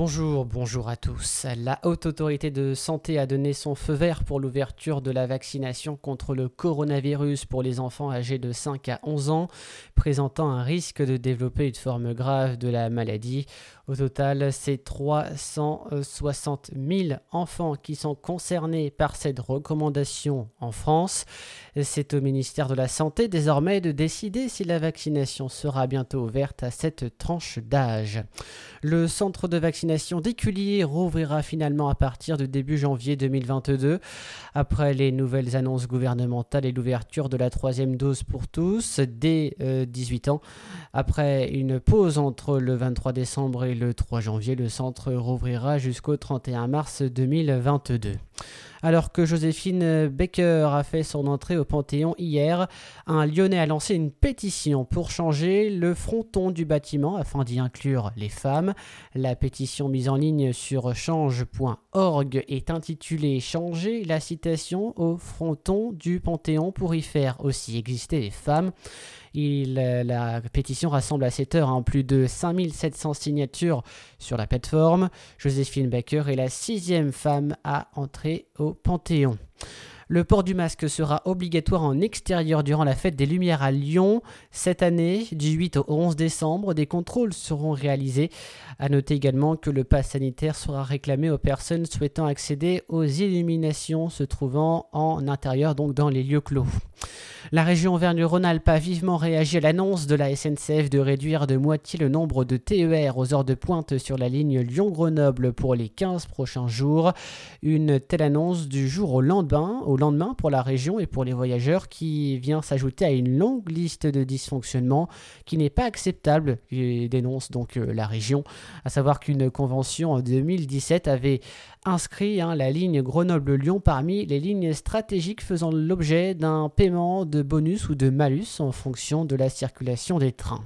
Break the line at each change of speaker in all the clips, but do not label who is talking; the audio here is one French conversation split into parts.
Bonjour, bonjour à tous. La Haute Autorité de Santé a donné son feu vert pour l'ouverture de la vaccination contre le coronavirus pour les enfants âgés de 5 à 11 ans, présentant un risque de développer une forme grave de la maladie. Au total, c'est 360 000 enfants qui sont concernés par cette recommandation en France. C'est au ministère de la Santé désormais de décider si la vaccination sera bientôt ouverte à cette tranche d'âge. Le centre de vaccination d'Éculier rouvrira finalement à partir de début janvier 2022. Après les nouvelles annonces gouvernementales et l'ouverture de la troisième dose pour tous dès 18 euh, ans. Après une pause entre le 23 décembre et le 3 janvier, le centre rouvrira jusqu'au 31 mars 2022. Alors que Joséphine Baker a fait son entrée au Panthéon hier, un Lyonnais a lancé une pétition pour changer le fronton du bâtiment afin d'y inclure les femmes. La pétition mise en ligne sur change.org est intitulée Changer la citation au fronton du Panthéon pour y faire aussi exister les femmes. La pétition rassemble à cette heure hein, plus de 5700 signatures sur la plateforme. Joséphine Baker est la sixième femme à entrer au Panthéon. Le port du masque sera obligatoire en extérieur durant la fête des Lumières à Lyon. Cette année, du 8 au 11 décembre, des contrôles seront réalisés. A noter également que le pass sanitaire sera réclamé aux personnes souhaitant accéder aux illuminations se trouvant en intérieur, donc dans les lieux clos. La région Auvergne-Rhône-Alpes a vivement réagi à l'annonce de la SNCF de réduire de moitié le nombre de TER aux heures de pointe sur la ligne Lyon-Grenoble pour les 15 prochains jours. Une telle annonce du jour au lendemain, au lendemain pour la région et pour les voyageurs qui vient s'ajouter à une longue liste de dysfonctionnements qui n'est pas acceptable, dénonce donc euh, la région. À savoir qu'une convention en 2017 avait inscrit hein, la ligne Grenoble-Lyon parmi les lignes stratégiques faisant l'objet d'un paiement de bonus ou de malus en fonction de la circulation des trains.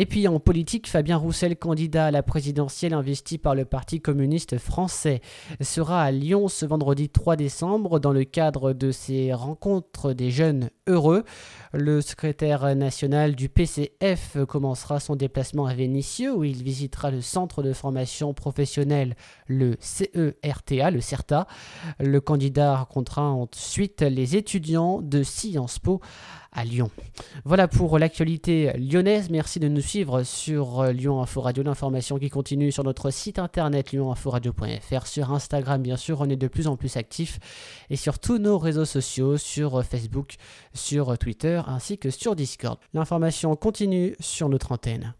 Et puis en politique, Fabien Roussel, candidat à la présidentielle investi par le Parti communiste français, sera à Lyon ce vendredi 3 décembre dans le cadre de ses rencontres des jeunes heureux. Le secrétaire national du PCF commencera son déplacement à Vénissieux où il visitera le centre de formation professionnelle, le CERTA, le CERTA. Le candidat rencontrera ensuite les étudiants de Sciences Po Lyon. Voilà pour l'actualité lyonnaise. Merci de nous suivre sur Lyon Info Radio. L'information qui continue sur notre site internet lyoninforadio.fr, sur Instagram bien sûr, on est de plus en plus actifs et sur tous nos réseaux sociaux, sur Facebook, sur Twitter ainsi que sur Discord. L'information continue sur notre antenne.